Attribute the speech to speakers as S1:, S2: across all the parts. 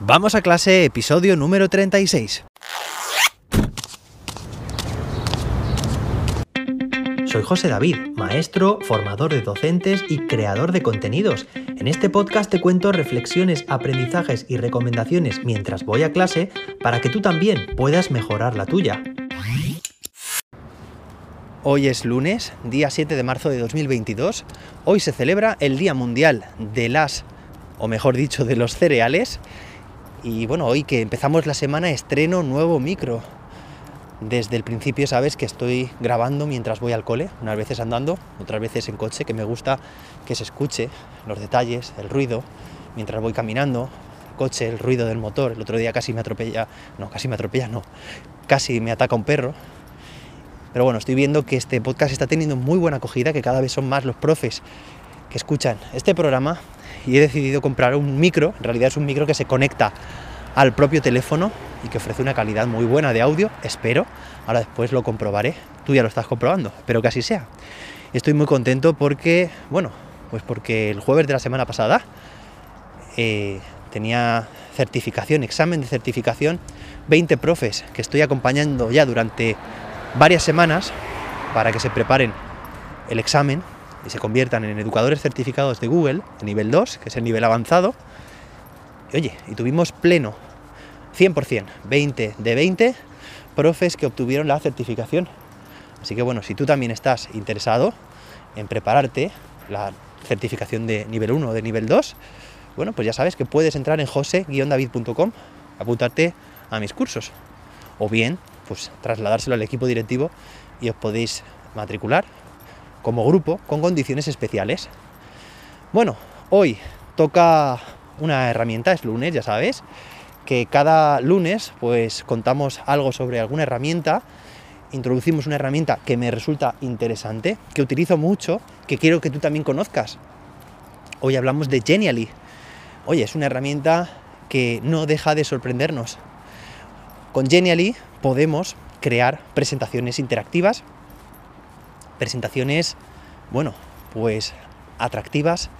S1: Vamos a clase, episodio número 36. Soy José David, maestro, formador de docentes y creador de contenidos. En este podcast te cuento reflexiones, aprendizajes y recomendaciones mientras voy a clase para que tú también puedas mejorar la tuya. Hoy es lunes, día 7 de marzo de 2022. Hoy se celebra el Día Mundial de las, o mejor dicho, de los cereales. Y bueno, hoy que empezamos la semana estreno nuevo micro. Desde el principio sabes que estoy grabando mientras voy al cole, unas veces andando, otras veces en coche, que me gusta que se escuche los detalles, el ruido, mientras voy caminando, el coche, el ruido del motor. El otro día casi me atropella, no, casi me atropella, no, casi me ataca un perro. Pero bueno, estoy viendo que este podcast está teniendo muy buena acogida, que cada vez son más los profes escuchan este programa y he decidido comprar un micro, en realidad es un micro que se conecta al propio teléfono y que ofrece una calidad muy buena de audio, espero, ahora después lo comprobaré, tú ya lo estás comprobando, espero que así sea. Estoy muy contento porque, bueno, pues porque el jueves de la semana pasada eh, tenía certificación, examen de certificación, 20 profes que estoy acompañando ya durante varias semanas para que se preparen el examen y se conviertan en educadores certificados de Google, nivel 2, que es el nivel avanzado. Y oye, y tuvimos pleno, 100%, 20 de 20 profes que obtuvieron la certificación. Así que bueno, si tú también estás interesado en prepararte la certificación de nivel 1 o de nivel 2, bueno, pues ya sabes que puedes entrar en jose-david.com, apuntarte a mis cursos. O bien, pues trasladárselo al equipo directivo y os podéis matricular como grupo con condiciones especiales. Bueno, hoy toca una herramienta, es lunes, ya sabes, que cada lunes pues contamos algo sobre alguna herramienta, introducimos una herramienta que me resulta interesante, que utilizo mucho, que quiero que tú también conozcas. Hoy hablamos de Genially. Oye, es una herramienta que no deja de sorprendernos. Con Genially podemos crear presentaciones interactivas presentaciones, bueno, pues atractivas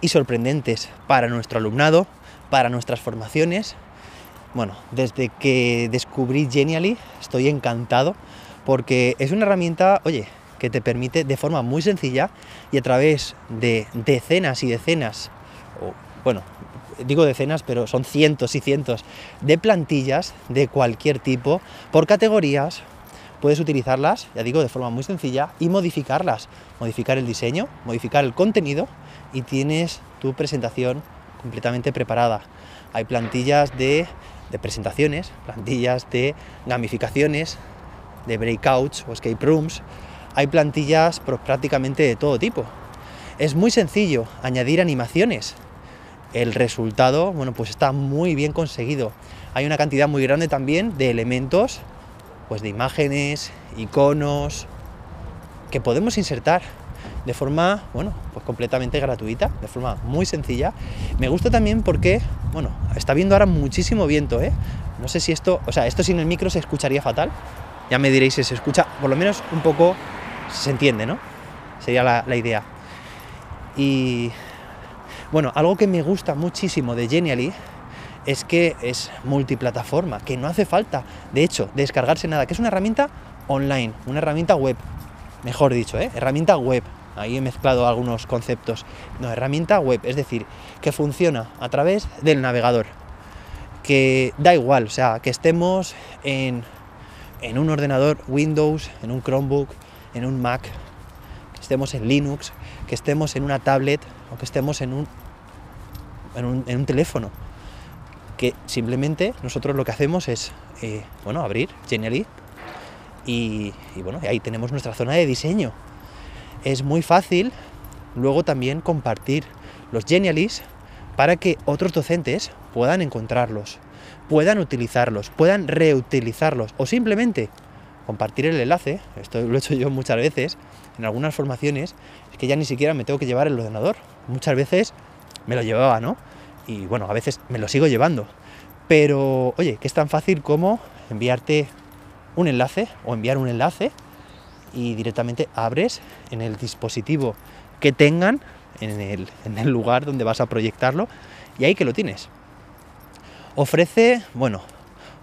S1: y sorprendentes para nuestro alumnado, para nuestras formaciones. Bueno, desde que descubrí Genially estoy encantado porque es una herramienta, oye, que te permite de forma muy sencilla y a través de decenas y decenas, o, bueno, digo decenas, pero son cientos y cientos de plantillas de cualquier tipo, por categorías, puedes utilizarlas, ya digo, de forma muy sencilla y modificarlas. Modificar el diseño, modificar el contenido y tienes tu presentación completamente preparada. Hay plantillas de, presentaciones, plantillas de gamificaciones, de breakouts o escape rooms. Hay plantillas prácticamente de todo tipo. Es muy sencillo añadir animaciones. El resultado, bueno, pues está muy bien conseguido. Hay una cantidad muy grande también de elementos pues de imágenes, iconos, que podemos insertar de forma, bueno, pues completamente gratuita, de forma muy sencilla. Me gusta también porque, bueno, está viendo ahora muchísimo viento, ¿eh? No sé si esto, o sea, esto sin el micro se escucharía fatal. Ya me diréis si se escucha, por lo menos un poco se entiende, ¿no? Sería la, la idea. Y bueno, algo que me gusta muchísimo de Genially es que es multiplataforma, que no hace falta, de hecho, descargarse nada, que es una herramienta online, una herramienta web, mejor dicho, ¿eh? herramienta web. Ahí he mezclado algunos conceptos. No, herramienta web, es decir, que funciona a través del navegador. Que da igual, o sea, que estemos en, en un ordenador Windows, en un Chromebook, en un Mac, que estemos en Linux, que estemos en una tablet o que estemos en un, en un, en un teléfono que simplemente nosotros lo que hacemos es, eh, bueno, abrir Genially y, bueno, ahí tenemos nuestra zona de diseño. Es muy fácil luego también compartir los Genialys para que otros docentes puedan encontrarlos, puedan utilizarlos, puedan reutilizarlos o simplemente compartir el enlace, esto lo he hecho yo muchas veces, en algunas formaciones, es que ya ni siquiera me tengo que llevar el ordenador. Muchas veces me lo llevaba, ¿no? Y bueno, a veces me lo sigo llevando. Pero oye, que es tan fácil como enviarte un enlace o enviar un enlace y directamente abres en el dispositivo que tengan, en el, en el lugar donde vas a proyectarlo, y ahí que lo tienes. ofrece, bueno,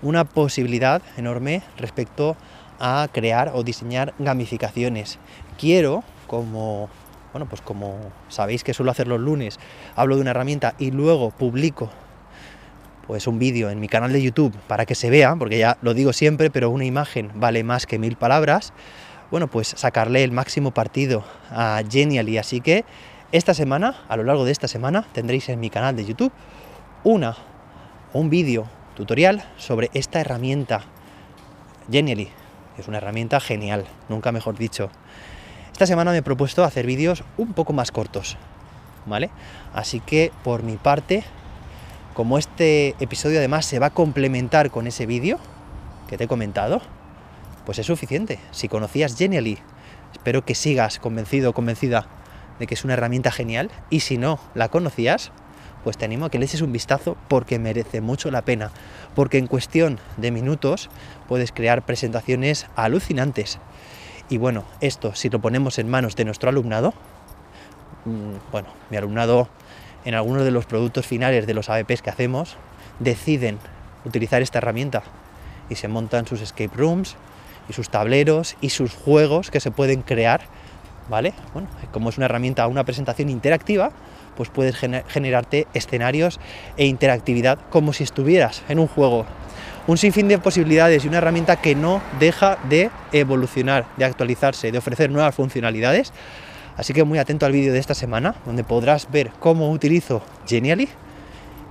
S1: una posibilidad enorme respecto a crear o diseñar gamificaciones. Quiero, como bueno, pues como sabéis que suelo hacer los lunes, hablo de una herramienta y luego publico pues un vídeo en mi canal de YouTube para que se vea, porque ya lo digo siempre, pero una imagen vale más que mil palabras. Bueno, pues sacarle el máximo partido a Genially. Así que esta semana, a lo largo de esta semana, tendréis en mi canal de YouTube una un vídeo tutorial sobre esta herramienta Genially. Es una herramienta genial, nunca mejor dicho. Esta semana me he propuesto hacer vídeos un poco más cortos, ¿vale? Así que por mi parte como este episodio además se va a complementar con ese vídeo que te he comentado, pues es suficiente. Si conocías Genially, espero que sigas convencido o convencida de que es una herramienta genial. Y si no la conocías, pues te animo a que le eches un vistazo porque merece mucho la pena. Porque en cuestión de minutos puedes crear presentaciones alucinantes. Y bueno, esto si lo ponemos en manos de nuestro alumnado, mm, bueno, mi alumnado en algunos de los productos finales de los AVPs que hacemos, deciden utilizar esta herramienta y se montan sus escape rooms y sus tableros y sus juegos que se pueden crear, ¿vale? Bueno, como es una herramienta, una presentación interactiva, pues puedes generarte escenarios e interactividad como si estuvieras en un juego. Un sinfín de posibilidades y una herramienta que no deja de evolucionar, de actualizarse, de ofrecer nuevas funcionalidades Así que muy atento al vídeo de esta semana, donde podrás ver cómo utilizo Genially.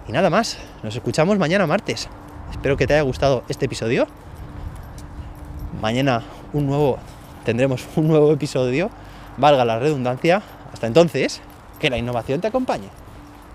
S1: Y nada más, nos escuchamos mañana martes. Espero que te haya gustado este episodio. Mañana un nuevo, tendremos un nuevo episodio, valga la redundancia. Hasta entonces, que la innovación te acompañe.